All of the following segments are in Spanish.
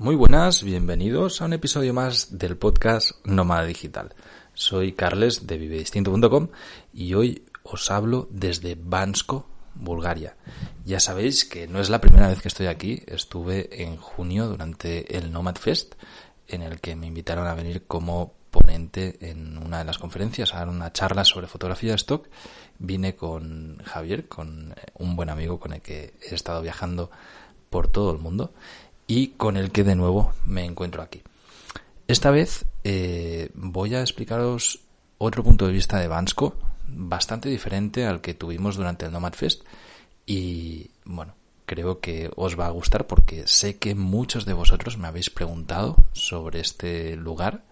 Muy buenas, bienvenidos a un episodio más del podcast Nómada Digital. Soy Carles de vivedistinto.com y hoy os hablo desde Bansko, Bulgaria. Ya sabéis que no es la primera vez que estoy aquí, estuve en junio durante el Nomad Fest, en el que me invitaron a venir como ponente en una de las conferencias, a dar una charla sobre fotografía de stock. Vine con Javier, con un buen amigo con el que he estado viajando por todo el mundo y con el que de nuevo me encuentro aquí. Esta vez eh, voy a explicaros otro punto de vista de Bansko, bastante diferente al que tuvimos durante el Nomad Fest y bueno, creo que os va a gustar porque sé que muchos de vosotros me habéis preguntado sobre este lugar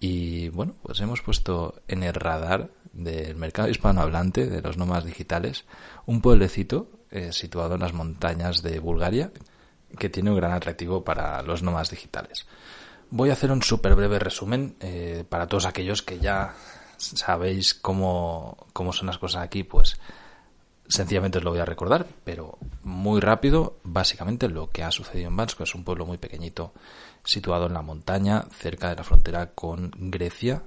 y bueno, pues hemos puesto en el radar del mercado hispanohablante de los nómadas digitales un pueblecito eh, situado en las montañas de Bulgaria que tiene un gran atractivo para los nómadas digitales. Voy a hacer un súper breve resumen eh, para todos aquellos que ya sabéis cómo, cómo son las cosas aquí, pues sencillamente os lo voy a recordar, pero muy rápido, básicamente lo que ha sucedido en Bansko es un pueblo muy pequeñito situado en la montaña, cerca de la frontera con Grecia.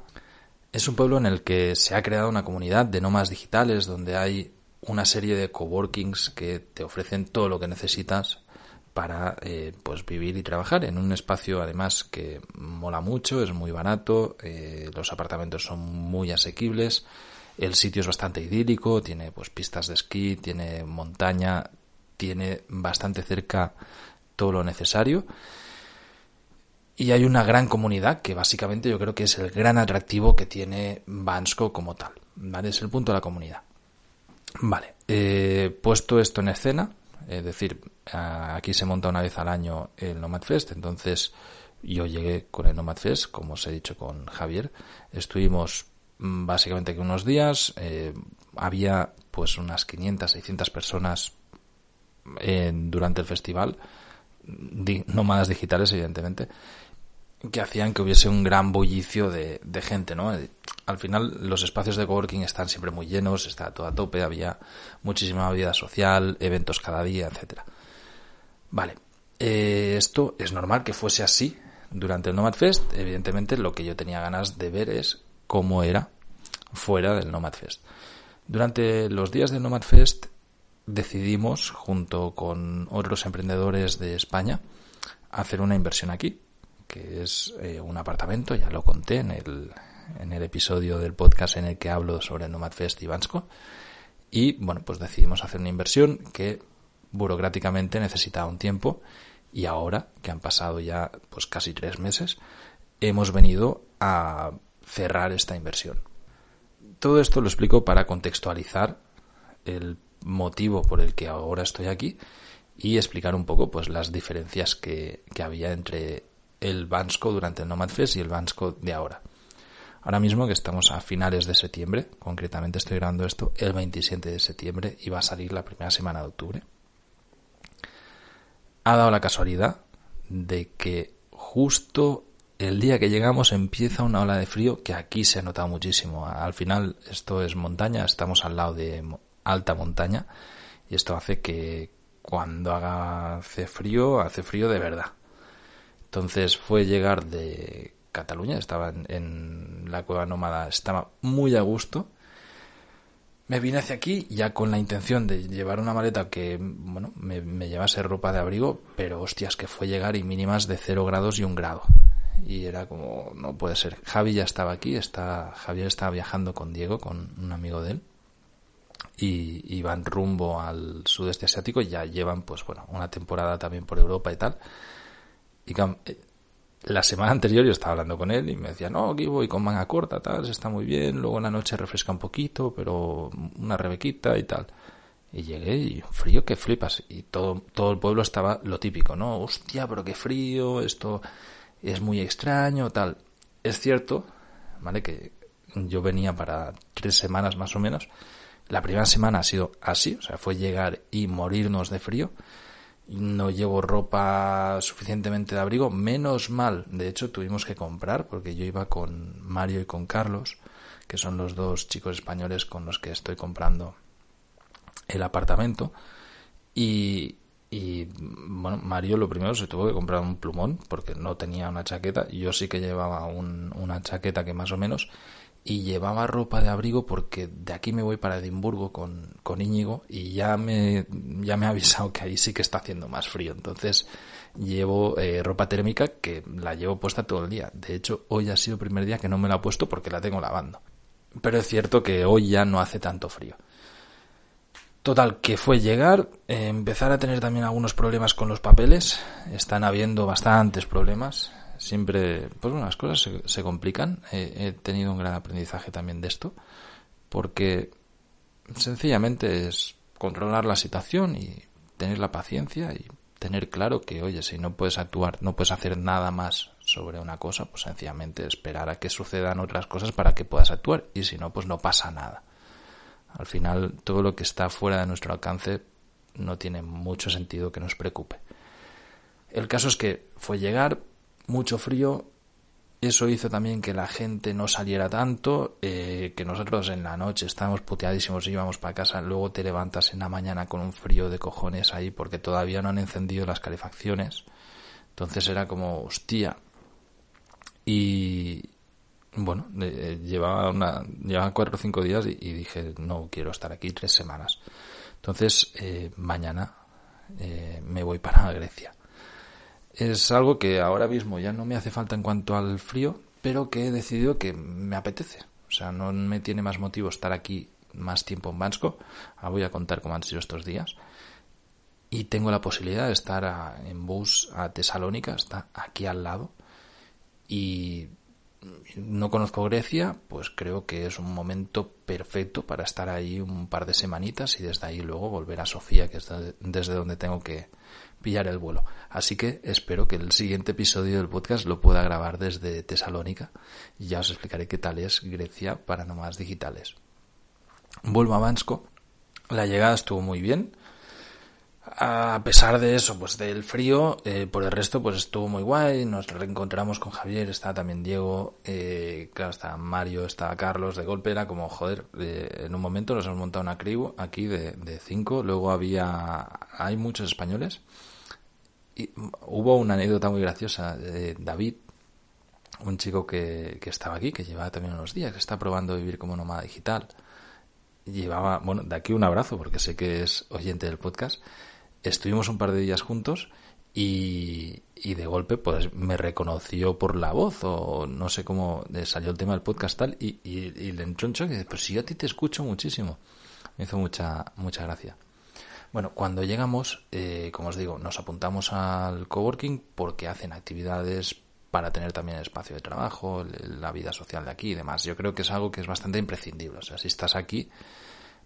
Es un pueblo en el que se ha creado una comunidad de nómadas digitales donde hay una serie de coworkings que te ofrecen todo lo que necesitas para eh, pues vivir y trabajar en un espacio además que mola mucho, es muy barato, eh, los apartamentos son muy asequibles, el sitio es bastante idílico, tiene pues pistas de esquí, tiene montaña, tiene bastante cerca todo lo necesario y hay una gran comunidad que básicamente yo creo que es el gran atractivo que tiene Bansko como tal, ¿vale? Es el punto de la comunidad. Vale, eh, puesto esto en escena, es decir, aquí se monta una vez al año el Nomad Fest, entonces yo llegué con el Nomad Fest, como os he dicho con Javier, estuvimos mm, básicamente que unos días, eh, había pues unas 500, 600 personas durante el festival, nómadas digitales evidentemente, que hacían que hubiese un gran bullicio de, de gente, ¿no? al final los espacios de coworking están siempre muy llenos, está todo a tope, había muchísima vida social, eventos cada día, etcétera. Vale, eh, esto es normal que fuese así durante el Nomad Fest. Evidentemente lo que yo tenía ganas de ver es cómo era fuera del Nomad Fest. Durante los días del Nomad Fest decidimos, junto con otros emprendedores de España, hacer una inversión aquí, que es eh, un apartamento, ya lo conté en el, en el episodio del podcast en el que hablo sobre Nomad Fest y Bansko. Y bueno, pues decidimos hacer una inversión que burocráticamente necesitaba un tiempo y ahora, que han pasado ya pues casi tres meses, hemos venido a cerrar esta inversión. Todo esto lo explico para contextualizar el motivo por el que ahora estoy aquí y explicar un poco pues las diferencias que, que había entre el Bansko durante el Nomad Fest y el Bansko de ahora. Ahora mismo que estamos a finales de septiembre, concretamente estoy grabando esto el 27 de septiembre y va a salir la primera semana de octubre. Ha dado la casualidad de que justo el día que llegamos empieza una ola de frío que aquí se ha notado muchísimo. Al final esto es montaña, estamos al lado de alta montaña y esto hace que cuando haga hace frío, hace frío de verdad. Entonces fue llegar de Cataluña, estaba en, la cueva nómada, estaba muy a gusto. Me vine hacia aquí ya con la intención de llevar una maleta que, bueno, me, llevase ropa de abrigo, pero hostias, que fue llegar y mínimas de 0 grados y un grado. Y era como, no puede ser. Javi ya estaba aquí, está, Javier estaba viajando con Diego, con un amigo de él, y iban rumbo al sudeste asiático y ya llevan, pues bueno, una temporada también por Europa y tal. Y la semana anterior yo estaba hablando con él y me decía, no, aquí voy con manga corta, tal, está muy bien, luego en la noche refresca un poquito, pero una rebequita y tal. Y llegué y frío que flipas. Y todo, todo el pueblo estaba lo típico, ¿no? Hostia, pero qué frío, esto es muy extraño, tal. Es cierto, ¿vale? Que yo venía para tres semanas más o menos. La primera semana ha sido así, o sea, fue llegar y morirnos de frío no llevo ropa suficientemente de abrigo, menos mal, de hecho tuvimos que comprar porque yo iba con Mario y con Carlos, que son los dos chicos españoles con los que estoy comprando el apartamento y bueno, Mario lo primero se tuvo que comprar un plumón porque no tenía una chaqueta. Yo sí que llevaba una chaqueta que más o menos. Y llevaba ropa de abrigo porque de aquí me voy para Edimburgo con, con Íñigo y ya me, ya me ha avisado que ahí sí que está haciendo más frío. Entonces llevo eh, ropa térmica que la llevo puesta todo el día. De hecho, hoy ha sido el primer día que no me la he puesto porque la tengo lavando. Pero es cierto que hoy ya no hace tanto frío. Total, que fue llegar, eh, empezar a tener también algunos problemas con los papeles. Están habiendo bastantes problemas. Siempre, pues bueno, las cosas se, complican. he tenido un gran aprendizaje también de esto. Porque sencillamente es controlar la situación y tener la paciencia y tener claro que, oye, si no puedes actuar, no puedes hacer nada más sobre una cosa, pues sencillamente esperar a que sucedan otras cosas para que puedas actuar y si no, pues no pasa nada. Al final, todo lo que está fuera de nuestro alcance no tiene mucho sentido que nos preocupe. El caso es que fue llegar, mucho frío, eso hizo también que la gente no saliera tanto, eh, que nosotros en la noche estábamos puteadísimos y íbamos para casa, luego te levantas en la mañana con un frío de cojones ahí porque todavía no han encendido las calefacciones. Entonces era como, hostia. Y, bueno, eh, llevaba, una, llevaba cuatro o cinco días y, dije, no quiero estar aquí tres semanas. Entonces, eh, mañana eh, me voy para Grecia. Es algo que ahora mismo ya no me hace falta en cuanto al frío, pero que he decidido que me apetece. O sea, no me tiene más motivo estar aquí más tiempo en Bansko. Ahora voy a contar cómo han sido estos días. Y tengo la posibilidad de estar en bus a Tesalónica, está aquí al lado. Y no conozco Grecia, pues creo que es un momento perfecto para estar ahí un par de semanitas y desde ahí luego volver a Sofía, que es desde donde tengo que pillar el vuelo. Así que espero que el siguiente episodio del podcast lo pueda grabar desde Tesalónica y ya os explicaré qué tal es Grecia para nómadas digitales. Vuelvo a Bansko. La llegada estuvo muy bien a pesar de eso, pues del frío, eh, por el resto, pues estuvo muy guay. Nos reencontramos con Javier, está también Diego, eh, claro, está Mario, está Carlos. De golpe era como, joder, eh, en un momento nos hemos montado una crew aquí de, de cinco. Luego había, hay muchos españoles. Y hubo una anécdota muy graciosa de David, un chico que, que estaba aquí, que llevaba también unos días, que está probando vivir como nómada digital. Llevaba, bueno, de aquí un abrazo, porque sé que es oyente del podcast estuvimos un par de días juntos y, y, de golpe pues me reconoció por la voz o no sé cómo salió el tema del podcast tal y, le entró un choque y dice, pues si yo a ti te escucho muchísimo. Me hizo mucha, mucha gracia. Bueno, cuando llegamos, eh, como os digo, nos apuntamos al coworking porque hacen actividades para tener también espacio de trabajo, la vida social de aquí y demás. Yo creo que es algo que es bastante imprescindible. O sea, si estás aquí,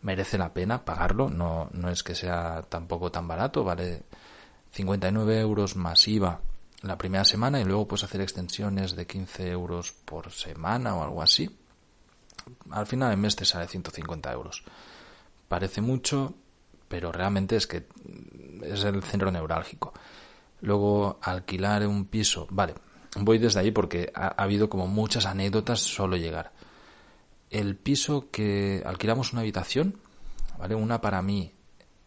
merece la pena pagarlo, no, no es que sea tampoco tan barato, vale 59 euros masiva la primera semana y luego puedes hacer extensiones de 15 euros por semana o algo así. Al final del mes te sale 150 euros. Parece mucho, pero realmente es que es el centro neurálgico. Luego alquilar un piso, vale, voy desde ahí porque ha habido como muchas anécdotas solo llegar el piso que alquilamos una habitación, ¿vale? Una para mí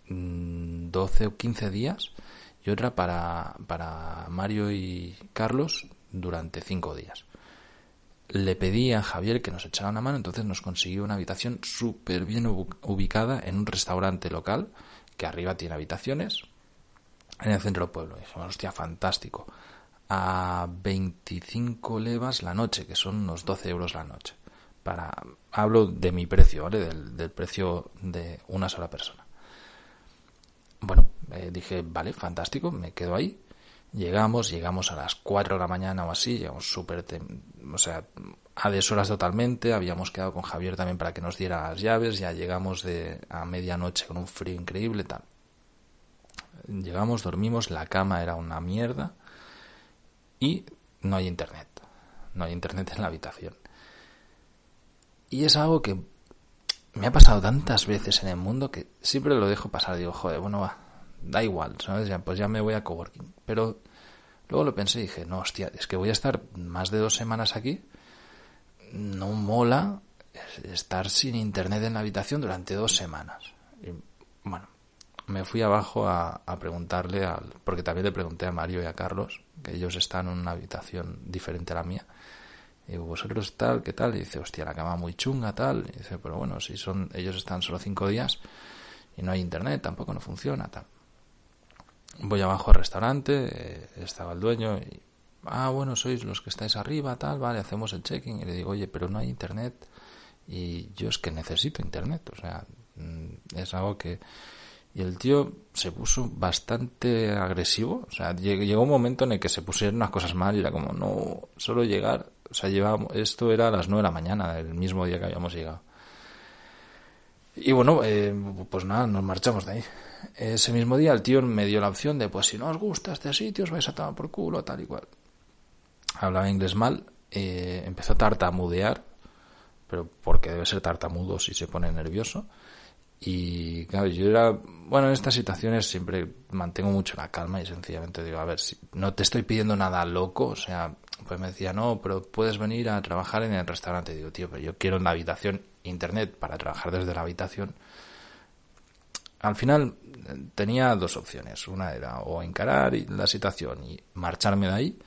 12 mm, o 15 días y otra para, para Mario y Carlos durante 5 días. Le pedí a Javier que nos echara una mano, entonces nos consiguió una habitación súper bien ubicada en un restaurante local que arriba tiene habitaciones en el centro del pueblo. Y dijimos, hostia, fantástico. A 25 levas la noche, que son unos 12 euros la noche para hablo de mi precio, ¿vale? Del, precio de una sola persona. Bueno, eh, dije, vale, fantástico, me quedo ahí. Llegamos, llegamos a las 4 de la mañana o así, llegamos súper, o sea, a deshoras totalmente, habíamos quedado con Javier también para que nos diera las llaves, ya llegamos de a medianoche con un frío increíble, tal. Llegamos, dormimos, la cama era una mierda y no hay internet. No hay internet en la habitación. Y es algo que me ha pasado tantas veces en el mundo que siempre lo dejo pasar. Digo, joder, bueno, va, da igual. Ya, pues ya me voy a coworking. Pero luego lo pensé y dije, no, hostia, es que voy a estar más de dos semanas aquí. No mola estar sin internet en la habitación durante dos semanas. Y, bueno, me fui abajo a, a, preguntarle, al, porque también le pregunté a Mario y a Carlos, que ellos están en una habitación diferente a la mía. Y vosotros tal, ¿qué tal? Y dice, hostia, la cama muy chunga, tal. Y dice, pero bueno, si son, ellos están solo cinco días y no hay internet, tampoco no funciona, tal. Voy abajo al restaurante, eh, estaba el dueño y, ah, bueno, sois los que estáis arriba, tal, vale, hacemos el check-in. Y le digo, oye, pero no hay internet y yo es que necesito internet, o sea, mm, es algo que y el tío se puso bastante agresivo. O sea, llegó un momento en el que se pusieron unas cosas mal y era como, no, solo llegar. O sea, llevábamos, esto era a las nueve de la mañana, del mismo día que habíamos llegado. Y bueno, eh, pues nada, nos marchamos de ahí. Ese mismo día el tío me dio la opción de, pues si no os gusta este sitio, os vais a tomar por culo, tal y cual. Hablaba inglés mal, eh, empezó a tartamudear, pero porque debe ser tartamudo si se pone nervioso. Y claro, yo era, bueno, en estas situaciones siempre mantengo mucho la calma y sencillamente digo, a ver, si no te estoy pidiendo nada loco, o sea, pues me decía, no, pero puedes venir a trabajar en el restaurante. digo, tío, pero yo quiero una habitación internet para trabajar desde la habitación. Al final tenía dos opciones. Una era o encarar la situación y marcharme de ahí,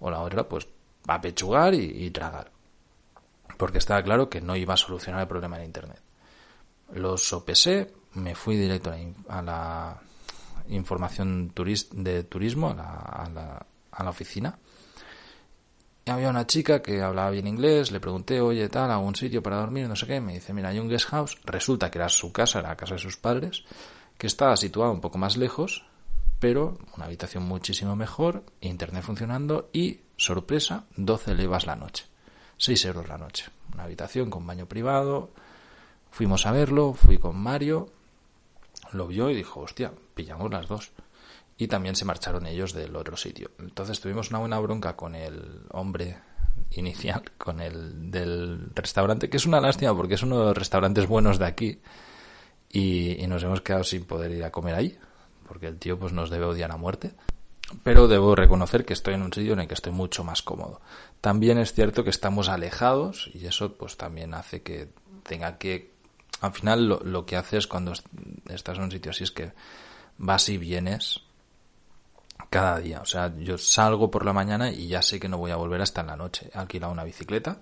o la otra, pues, apechugar y, tragar. Porque estaba claro que no iba a solucionar el problema en internet. Los sopesé, me fui directo a la información de turismo, a la, a la, oficina. Había una chica que hablaba bien inglés, le pregunté, oye, tal, algún sitio para dormir, no sé qué. Me dice, mira, hay un guest house. Resulta que era su casa, era la casa de sus padres, que estaba situado un poco más lejos, pero una habitación muchísimo mejor, internet funcionando y, sorpresa, 12 levas la noche. 6 euros la noche. Una habitación con baño privado, Fuimos a verlo, fui con Mario, lo vio y dijo, hostia, pillamos las dos. Y también se marcharon ellos del otro sitio. Entonces tuvimos una buena bronca con el hombre inicial, con el del restaurante, que es una lástima porque es uno de los restaurantes buenos de aquí. Y, nos hemos quedado sin poder ir a comer ahí, porque el tío pues nos debe odiar a muerte. Pero debo reconocer que estoy en un sitio en el que estoy mucho más cómodo. También es cierto que estamos alejados y eso pues también hace que tenga que al final lo, que haces cuando estás en un sitio así es que vas y vienes cada día. O sea, yo salgo por la mañana y ya sé que no voy a volver hasta en la noche. He alquilado una bicicleta.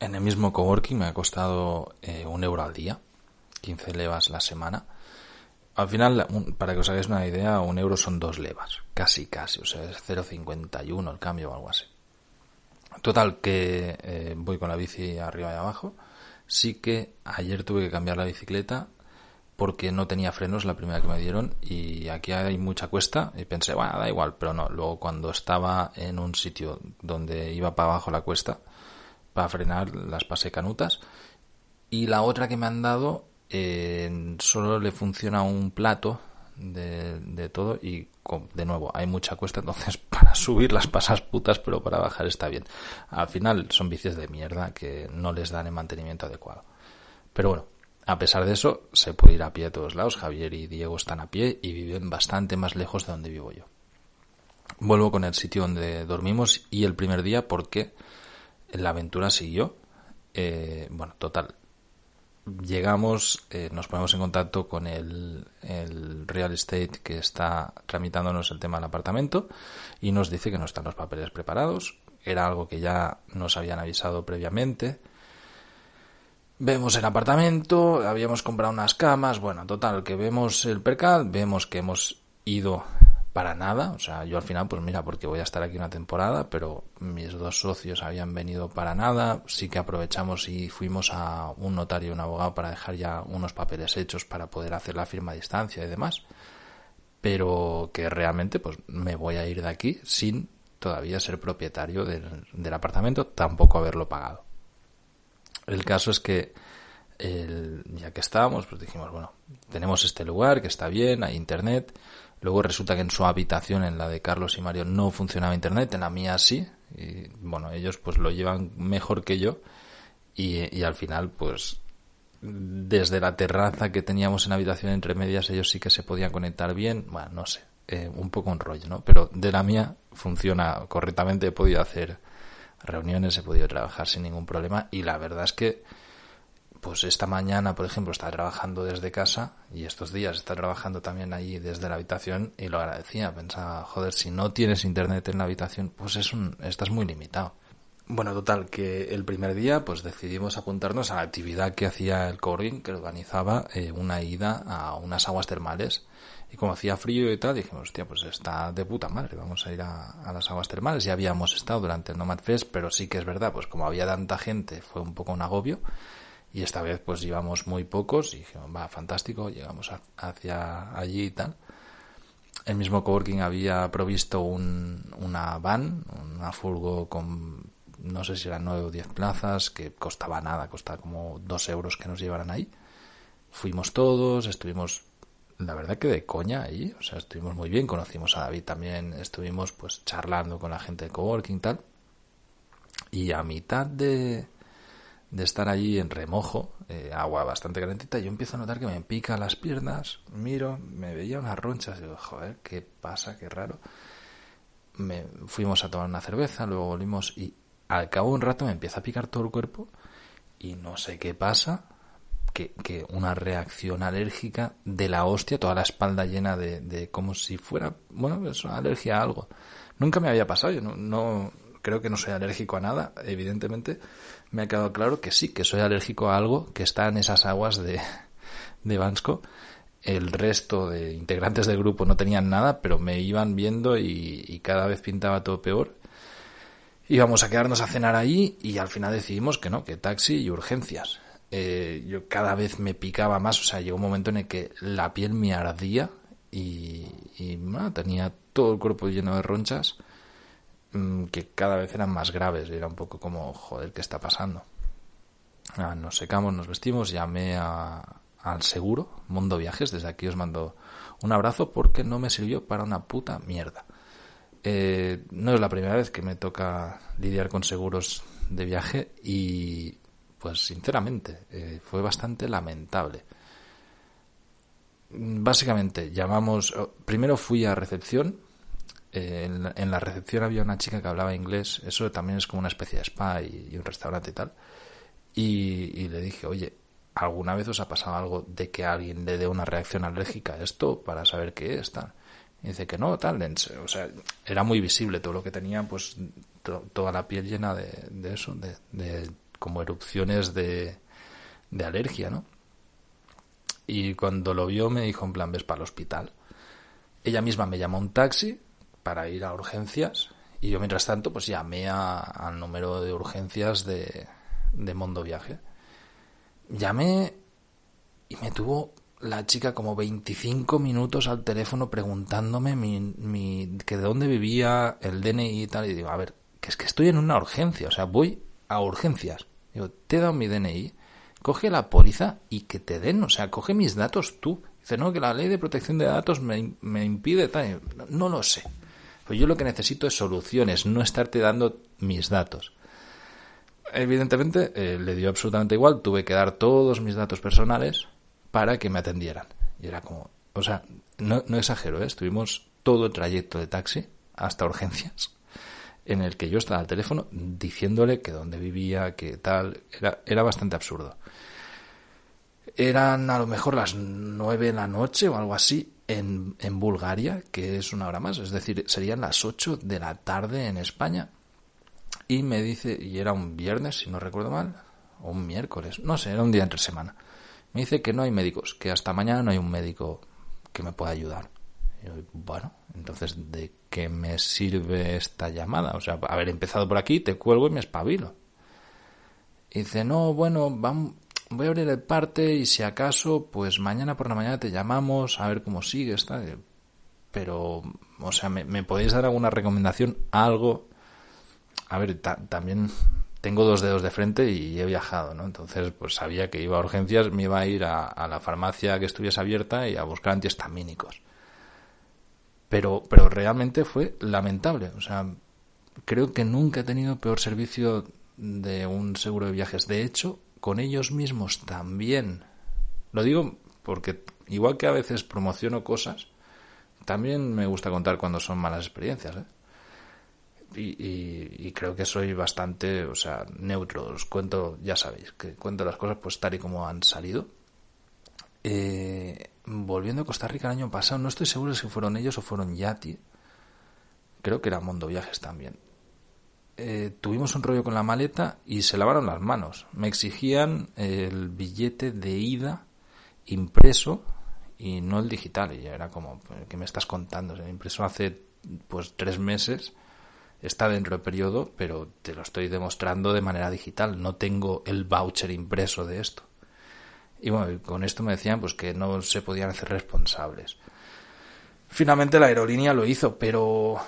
En el mismo coworking me ha costado eh, un euro al día, 15 levas la semana. Al final, para que os hagáis una idea, un euro son dos levas, casi casi, o sea, es 0,51 el cambio o algo así. Total, que eh, voy con la bici arriba y abajo Sí que ayer tuve que cambiar la bicicleta porque no tenía frenos la primera que me dieron y aquí hay mucha cuesta y pensé, bueno, da igual, pero no. Luego cuando estaba en un sitio donde iba para abajo la cuesta para frenar las pasé canutas. Y la otra que me han dado solo le funciona un plato de, todo y de nuevo hay mucha cuesta entonces para subir las pasas putas pero para bajar está bien. Al final son bicis de mierda que no les dan el mantenimiento adecuado. Pero bueno a pesar de eso se puede ir a pie a todos lados Javier y Diego están a pie y viven bastante más lejos de donde vivo yo vuelvo con el sitio donde dormimos y el primer día porque la aventura siguió eh, bueno total llegamos, eh, nos ponemos en contacto con el, el, real estate que está tramitándonos el tema del apartamento y nos dice que no están los papeles preparados. Era algo que ya nos habían avisado previamente. Vemos el apartamento, habíamos comprado unas camas, bueno, total, que vemos el percal, vemos que hemos ido para nada. O sea, yo al final, pues mira, porque voy a estar aquí una temporada, pero mis dos socios habían venido para nada. Sí que aprovechamos y fuimos a un notario y un abogado para dejar ya unos papeles hechos para poder hacer la firma a distancia y demás. Pero que realmente, pues me voy a ir de aquí sin todavía ser propietario del, del apartamento, tampoco haberlo pagado. El caso es que el, ya que estábamos, pues dijimos, bueno, tenemos este lugar que está bien, hay internet, Luego resulta que en su habitación, en la de Carlos y Mario, no funcionaba internet, en la mía sí. Y bueno, ellos pues lo llevan mejor que yo. Y, al final, pues desde la terraza que teníamos en habitación entre medias, ellos sí que se podían conectar bien. Bueno, no sé, eh, un poco un rollo, ¿no? Pero de la mía funciona correctamente, he podido hacer reuniones, he podido trabajar sin ningún problema y la verdad es que pues esta mañana, por ejemplo, está trabajando desde casa y estos días está trabajando también ahí desde la habitación y lo agradecía. Pensaba, joder, si no tienes internet en la habitación, pues es un, estás muy limitado. Bueno, total, que el primer día pues decidimos apuntarnos a la actividad que hacía el coworking, que organizaba eh, una ida a unas aguas termales. Y como hacía frío y tal, dijimos, hostia, pues está de puta madre, vamos a ir a, las aguas termales. Ya habíamos estado durante el Nomad Fest, pero sí que es verdad, pues como había tanta gente, fue un poco un agobio. Y esta vez pues íbamos muy pocos y dijimos, va, fantástico, llegamos hacia allí y tal. El mismo coworking había provisto un, una van, una furgo con no sé si eran nueve o diez plazas, que costaba nada, costaba como dos euros que nos llevaran ahí. Fuimos todos, estuvimos, la verdad que de coña ahí, o sea, estuvimos muy bien, conocimos a David también, estuvimos pues charlando con la gente de coworking y tal. Y a mitad de, de estar allí en remojo, eh, agua bastante calentita, yo empiezo a notar que me pica las piernas, miro, me veía unas ronchas, digo, joder, ¿qué pasa? Qué raro. Me, fuimos a tomar una cerveza, luego volvimos y al cabo de un rato me empieza a picar todo el cuerpo y no sé qué pasa, que, que una reacción alérgica de la hostia, toda la espalda llena de, de como si fuera, bueno, es una alergia a algo. Nunca me había pasado, yo no, no creo que no soy alérgico a nada, evidentemente me ha quedado claro que sí, que soy alérgico a algo que está en esas aguas de, de Bansko. El resto de integrantes del grupo no tenían nada, pero me iban viendo y cada vez pintaba todo peor íbamos a quedarnos a cenar ahí y al final decidimos que no, que taxi y urgencias. Eh, yo cada vez me picaba más, o sea, llegó un momento en el que la piel me ardía y, tenía todo el cuerpo lleno de ronchas mm, que cada vez eran más graves. Era un poco como, joder, ¿qué está pasando? Ah, nos secamos, nos vestimos, llamé a, al seguro, Mundo Viajes, desde aquí os mando un abrazo porque no me sirvió para una puta mierda. Eh, no es la primera vez que me toca lidiar con seguros de viaje y pues sinceramente eh, fue bastante lamentable. Básicamente llamamos, oh, primero fui a recepción, eh, en, la, recepción había una chica que hablaba inglés, eso también es como una especie de spa y, un restaurante y tal, y, le dije, oye, ¿alguna vez os ha pasado algo de que alguien le dé una reacción alérgica a esto para saber qué es? Tal? Y dice que no, tal, o sea, era muy visible todo lo que tenía, pues toda la piel llena de, de eso, de, de, como erupciones de, de alergia, ¿no? Y cuando lo vio me dijo en plan, ves para el hospital. Ella misma me llamó un taxi para ir a urgencias y yo mientras tanto pues llamé al número de urgencias de, de Mondo Viaje. Llamé y me tuvo la chica como 25 minutos al teléfono preguntándome mi, mi, que de dónde vivía, el DNI y tal. Y digo, a ver, que es que estoy en una urgencia, o sea, voy a urgencias. Digo, te he dado mi DNI, coge la póliza y que te den, o sea, coge mis datos tú. Dice, no, que la ley de protección de datos me, me impide tal. No, lo sé. Pues yo lo que necesito es soluciones, no estarte dando mis datos. Evidentemente, eh, le dio absolutamente igual, tuve que dar todos mis datos personales para que me atendieran. Y era como, o sea, no, no exagero, ¿eh? estuvimos todo el trayecto de taxi hasta urgencias en el que yo estaba al teléfono diciéndole que dónde vivía, que tal, era, era bastante absurdo. Eran a lo mejor las nueve de la noche o algo así en, en Bulgaria, que es una hora más, es decir, serían las ocho de la tarde en España. Y me dice, y era un viernes, si no recuerdo mal, o un miércoles, no sé, era un día entre semana. Me dice que no hay médicos, que hasta mañana no hay un médico que me pueda ayudar. Yo, bueno, entonces, ¿de qué me sirve esta llamada? O sea, haber empezado por aquí, te cuelgo y me espabilo. Y dice, no, bueno, vamos, voy a abrir el parte y si acaso, pues mañana por la mañana te llamamos a ver cómo sigues. Pero, o sea, ¿me, ¿me podéis dar alguna recomendación? Algo. A ver, también tengo dos dedos de frente y he viajado, ¿no? Entonces, pues sabía que iba a urgencias, me iba a ir a, la farmacia que estuviese abierta y a buscar antihistamínicos. Pero, pero realmente fue lamentable. O sea, creo que nunca he tenido peor servicio de un seguro de viajes. De hecho, con ellos mismos también. Lo digo porque igual que a veces promociono cosas, también me gusta contar cuando son malas experiencias. ¿eh? Y, creo que soy bastante, o sea, neutro. Os cuento, ya sabéis, que cuento las cosas pues tal y como han salido. Eh, volviendo a Costa Rica el año pasado, no estoy seguro si fueron ellos o fueron Yati. Creo que era Mondo Viajes también. Eh, tuvimos un rollo con la maleta y se lavaron las manos. Me exigían el billete de ida impreso y no el digital. Y era como, ¿qué me estás contando? El impreso hace pues tres meses está dentro del periodo, pero te lo estoy demostrando de manera digital. No tengo el voucher impreso de esto. Y bueno, con esto me decían pues que no se podían hacer responsables. Finalmente la aerolínea lo hizo, pero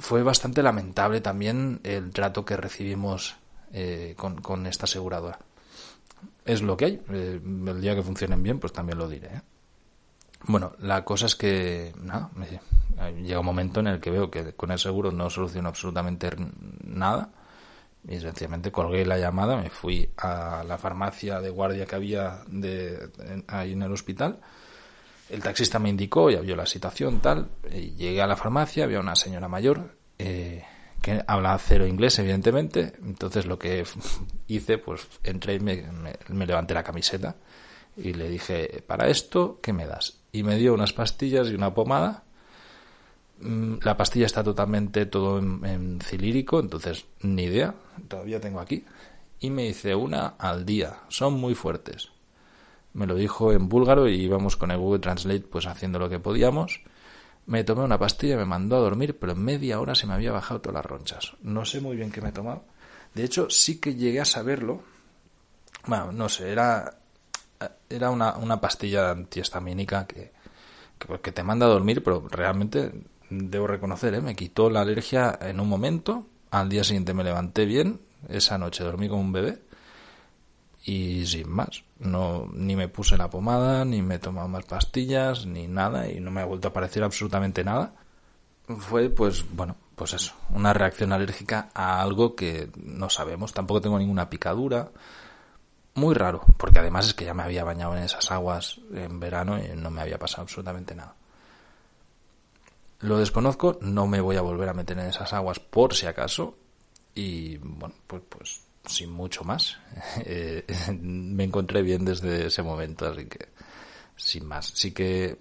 fue bastante lamentable también el trato que recibimos eh, con, esta aseguradora. Es lo que hay. Eh, el día que funcionen bien, pues también lo diré. ¿eh? Bueno, la cosa es que nada, llega un momento en el que veo que con el seguro no soluciono absolutamente nada y sencillamente colgué la llamada, me fui a la farmacia de guardia que había de, ahí en el hospital. El taxista me indicó, ya vio la situación, tal. Y llegué a la farmacia, había una señora mayor eh, que habla cero inglés, evidentemente. Entonces lo que hice, pues entré y me, me levanté la camiseta y le dije, para esto, ¿qué me das? Y me dio unas pastillas y una pomada la pastilla está totalmente todo en, cilírico, entonces ni idea, todavía tengo aquí. Y me hice una al día, son muy fuertes. Me lo dijo en búlgaro y íbamos con el Google Translate pues haciendo lo que podíamos. Me tomé una pastilla, me mandó a dormir, pero en media hora se me había bajado todas las ronchas. No sé muy bien qué me he tomado. De hecho, sí que llegué a saberlo. Bueno, no sé, era, era una, una pastilla antihistamínica que, que, que te manda a dormir, pero realmente debo reconocer, ¿eh? me quitó la alergia en un momento. Al día siguiente me levanté bien. Esa noche dormí como un bebé. Y sin más. No, ni me puse la pomada, ni me he tomado más pastillas, ni nada. Y no me ha vuelto a aparecer absolutamente nada. Fue, pues, bueno, pues eso. Una reacción alérgica a algo que no sabemos. Tampoco tengo ninguna picadura. Muy raro, porque además es que ya me había bañado en esas aguas en verano y no me había pasado absolutamente nada. Lo desconozco, no me voy a volver a meter en esas aguas por si acaso. Y bueno, pues, pues sin mucho más. Eh, me encontré bien desde ese momento, así que sin más. Sí que,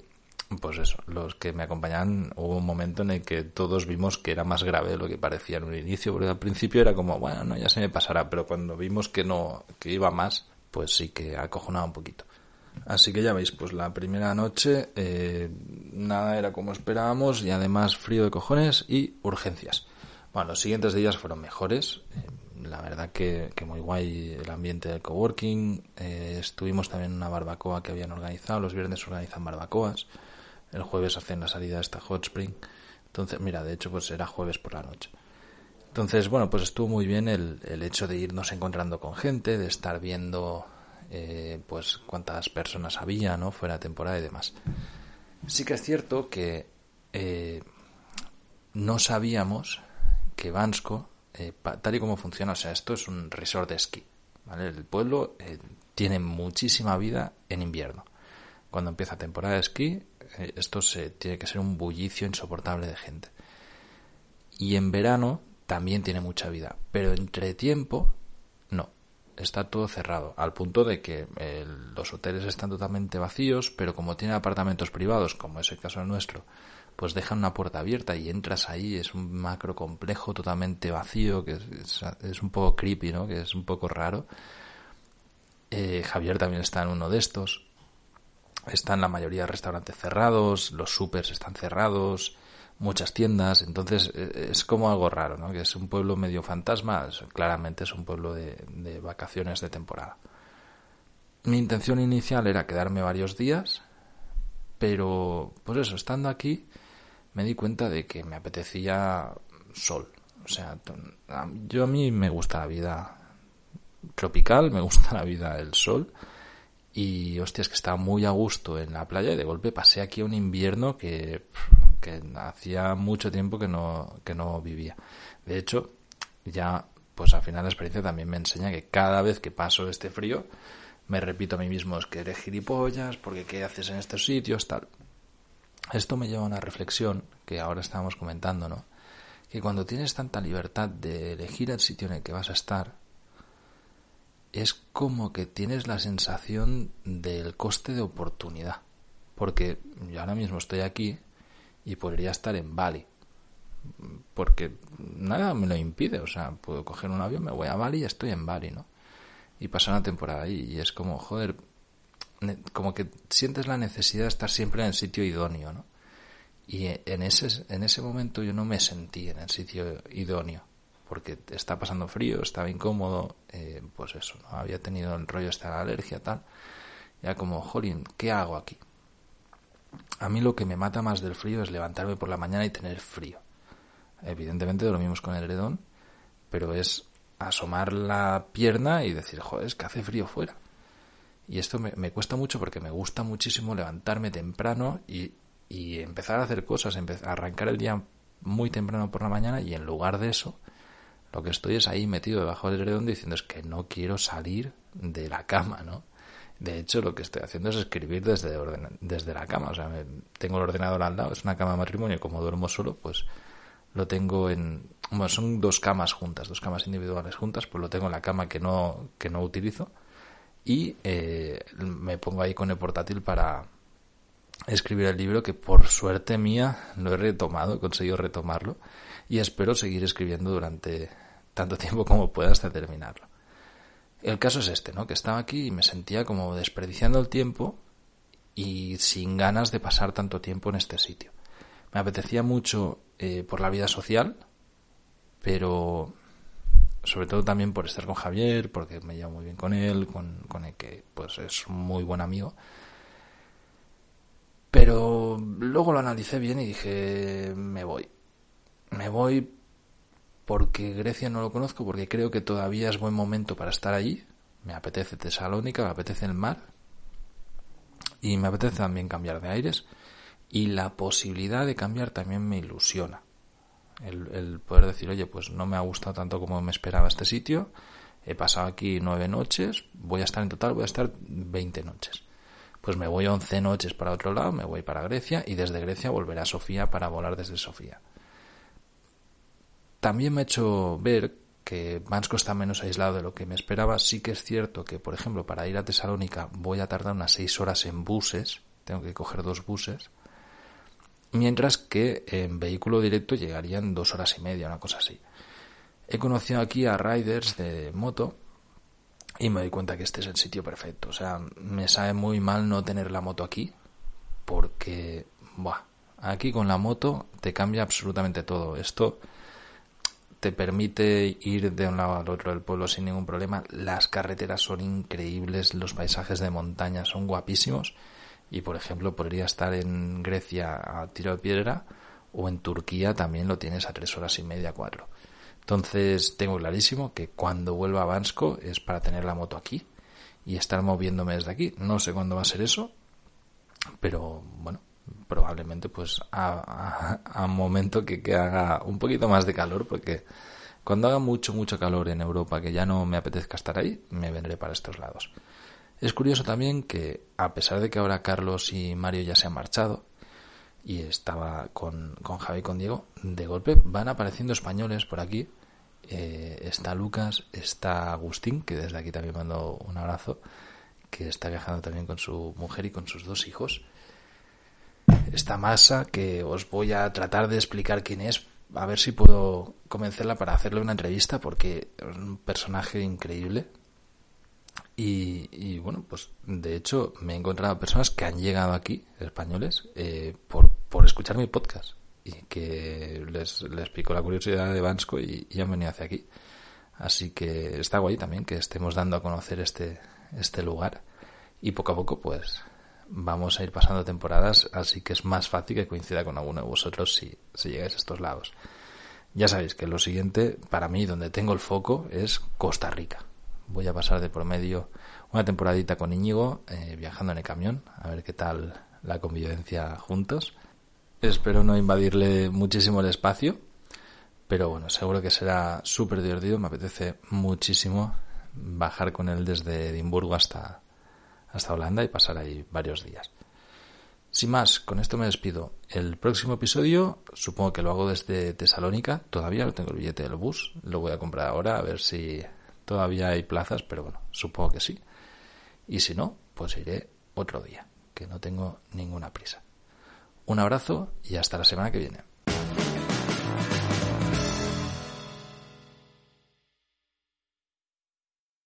pues eso, los que me acompañaban, hubo un momento en el que todos vimos que era más grave de lo que parecía en un inicio, porque al principio era como, bueno, no, ya se me pasará, pero cuando vimos que no, que iba más, pues sí que acojonaba un poquito. Así que ya veis, pues la primera noche eh, nada era como esperábamos y además frío de cojones y urgencias. Bueno, los siguientes días fueron mejores. Eh, la verdad que, muy guay el ambiente del coworking. Eh, estuvimos también en una barbacoa que habían organizado. Los viernes organizan barbacoas. El jueves hacen la salida de esta Hot Spring. Entonces, mira, de hecho, pues era jueves por la noche. Entonces, bueno, pues estuvo muy bien el, el hecho de irnos encontrando con gente, de estar viendo eh, pues cuántas personas había, ¿no? Fuera de temporada y demás. Sí que es cierto que eh, no sabíamos que Bansko, eh, tal y como funciona, o sea, esto es un resort de esquí, ¿vale? El pueblo tiene muchísima vida en invierno. Cuando empieza temporada de esquí, esto se, tiene que ser un bullicio insoportable de gente. Y en verano también tiene mucha vida, pero entre tiempo está todo cerrado, al punto de que eh, los hoteles están totalmente vacíos, pero como tienen apartamentos privados, como es el caso nuestro, pues dejan una puerta abierta y entras ahí, es un macro complejo totalmente vacío, que es, un poco creepy, ¿no? Que es un poco raro. Eh, Javier también está en uno de estos. Están la mayoría de restaurantes cerrados, los supers están cerrados, muchas tiendas, entonces eh, es como algo raro, ¿no? Que es un pueblo medio fantasma, claramente es un pueblo de, de vacaciones de temporada. Mi intención inicial era quedarme varios días, pero pues eso, estando aquí me di cuenta de que me apetecía sol. O sea, yo a mí me gusta la vida tropical, me gusta la vida del sol y hostia, es que estaba muy a gusto en la playa y de golpe pasé aquí un invierno que que hacía mucho tiempo que no, que no vivía. De hecho, ya, pues al final la experiencia también me enseña que cada vez que paso este frío, me repito a mí mismo, es que eres gilipollas, porque qué haces en estos sitios, tal. Esto me lleva a una reflexión que ahora estábamos comentando, ¿no? que cuando tienes tanta libertad de elegir el sitio en el que vas a estar, es como que tienes la sensación del coste de oportunidad. Porque yo ahora mismo estoy aquí y podría estar en Bali. Porque nada me lo impide. O sea, puedo coger un avión, me voy a Bali y estoy en Bali, ¿no? Y pasar una temporada ahí. Y es como, joder, como que sientes la necesidad de estar siempre en el sitio idóneo, ¿no? Y en ese, en ese momento yo no me sentí en el sitio idóneo porque está pasando frío, estaba incómodo, eh, pues eso, ¿no? había tenido el rollo esta alergia, tal. Ya como, jolín, ¿qué hago aquí? A mí lo que me mata más del frío es levantarme por la mañana y tener frío. Evidentemente dormimos con el heredón, pero es asomar la pierna y decir, joder, es que hace frío fuera. Y esto me, cuesta mucho porque me gusta muchísimo levantarme temprano y, empezar a hacer cosas, empezar, arrancar el día muy temprano por la mañana y en lugar de eso, lo que estoy es ahí metido debajo del edredón diciendo es que no quiero salir de la cama, ¿no? De hecho, lo que estoy haciendo es escribir desde, desde la cama. O sea, tengo el ordenador al lado, es una cama de matrimonio, como duermo solo, pues lo tengo en... Bueno, son dos camas juntas, dos camas individuales juntas, pues lo tengo en la cama que no, que no utilizo y eh, me pongo ahí con el portátil para escribir el libro que por suerte mía lo he retomado, he conseguido retomarlo y espero seguir escribiendo durante tanto tiempo como pueda hasta terminarlo. El caso es este, ¿no? Que estaba aquí y me sentía como desperdiciando el tiempo y sin ganas de pasar tanto tiempo en este sitio. Me apetecía mucho eh, por la vida social, pero sobre todo también por estar con Javier, porque me llevo muy bien con él, con, con el que pues es muy buen amigo. Pero luego lo analicé bien y dije, me voy. Me voy porque Grecia no lo conozco, porque creo que todavía es buen momento para estar allí. Me apetece Tesalónica, me apetece el mar. Y me apetece también cambiar de aires. Y la posibilidad de cambiar también me ilusiona. El, poder decir, oye, pues no me ha gustado tanto como me esperaba este sitio. He pasado aquí nueve noches. Voy a estar en total, voy a estar veinte noches. Pues me voy once noches para otro lado, me voy para Grecia y desde Grecia volveré a Sofía para volar desde Sofía también me ha hecho ver que Bansko está menos aislado de lo que me esperaba. Sí que es cierto que, por ejemplo, para ir a Tesalónica voy a tardar unas seis horas en buses, tengo que coger dos buses, mientras que en vehículo directo llegarían dos horas y media, una cosa así. He conocido aquí a riders de moto y me doy cuenta que este es el sitio perfecto. O sea, me sabe muy mal no tener la moto aquí porque, buah, aquí con la moto te cambia absolutamente todo. Esto te permite ir de un lado al otro del pueblo sin ningún problema. Las carreteras son increíbles, los paisajes de montaña son guapísimos y por ejemplo podría estar en Grecia a tiro de piedra o en Turquía también lo tienes a tres horas y media, cuatro. Entonces tengo clarísimo que cuando vuelva a Bansko es para tener la moto aquí y estar moviéndome desde aquí. No sé cuándo va a ser eso, pero bueno, probablemente pues a, momento que, que, haga un poquito más de calor porque cuando haga mucho mucho calor en Europa que ya no me apetezca estar ahí me vendré para estos lados. Es curioso también que a pesar de que ahora Carlos y Mario ya se han marchado y estaba con, con Javi y con Diego de golpe van apareciendo españoles por aquí. Eh, está Lucas está Agustín que desde aquí también mando un abrazo que está viajando también con su mujer y con sus dos hijos esta masa que os voy a tratar de explicar quién es, a ver si puedo convencerla para hacerle una entrevista porque es un personaje increíble. Y, bueno, pues de hecho me he encontrado personas que han llegado aquí, españoles, eh, por, por escuchar mi podcast y que les, les la curiosidad de Bansko y, y, han venido hacia aquí. Así que está guay también que estemos dando a conocer este, este lugar y poco a poco pues vamos a ir pasando temporadas, así que es más fácil que coincida con alguno de vosotros si, si llegáis a estos lados. Ya sabéis que lo siguiente, para mí, donde tengo el foco, es Costa Rica. Voy a pasar de por medio una temporadita con Íñigo, eh, viajando en el camión, a ver qué tal la convivencia juntos. Espero no invadirle muchísimo el espacio, pero bueno, seguro que será súper divertido. Me apetece muchísimo bajar con él desde Edimburgo hasta, hasta Holanda y pasar ahí varios días. Sin más, con esto me despido. El próximo episodio supongo que lo hago desde Tesalónica. Todavía no tengo el billete del bus. Lo voy a comprar ahora a ver si todavía hay plazas, pero bueno, supongo que sí. Y si no, pues iré otro día, que no tengo ninguna prisa. Un abrazo y hasta la semana que viene.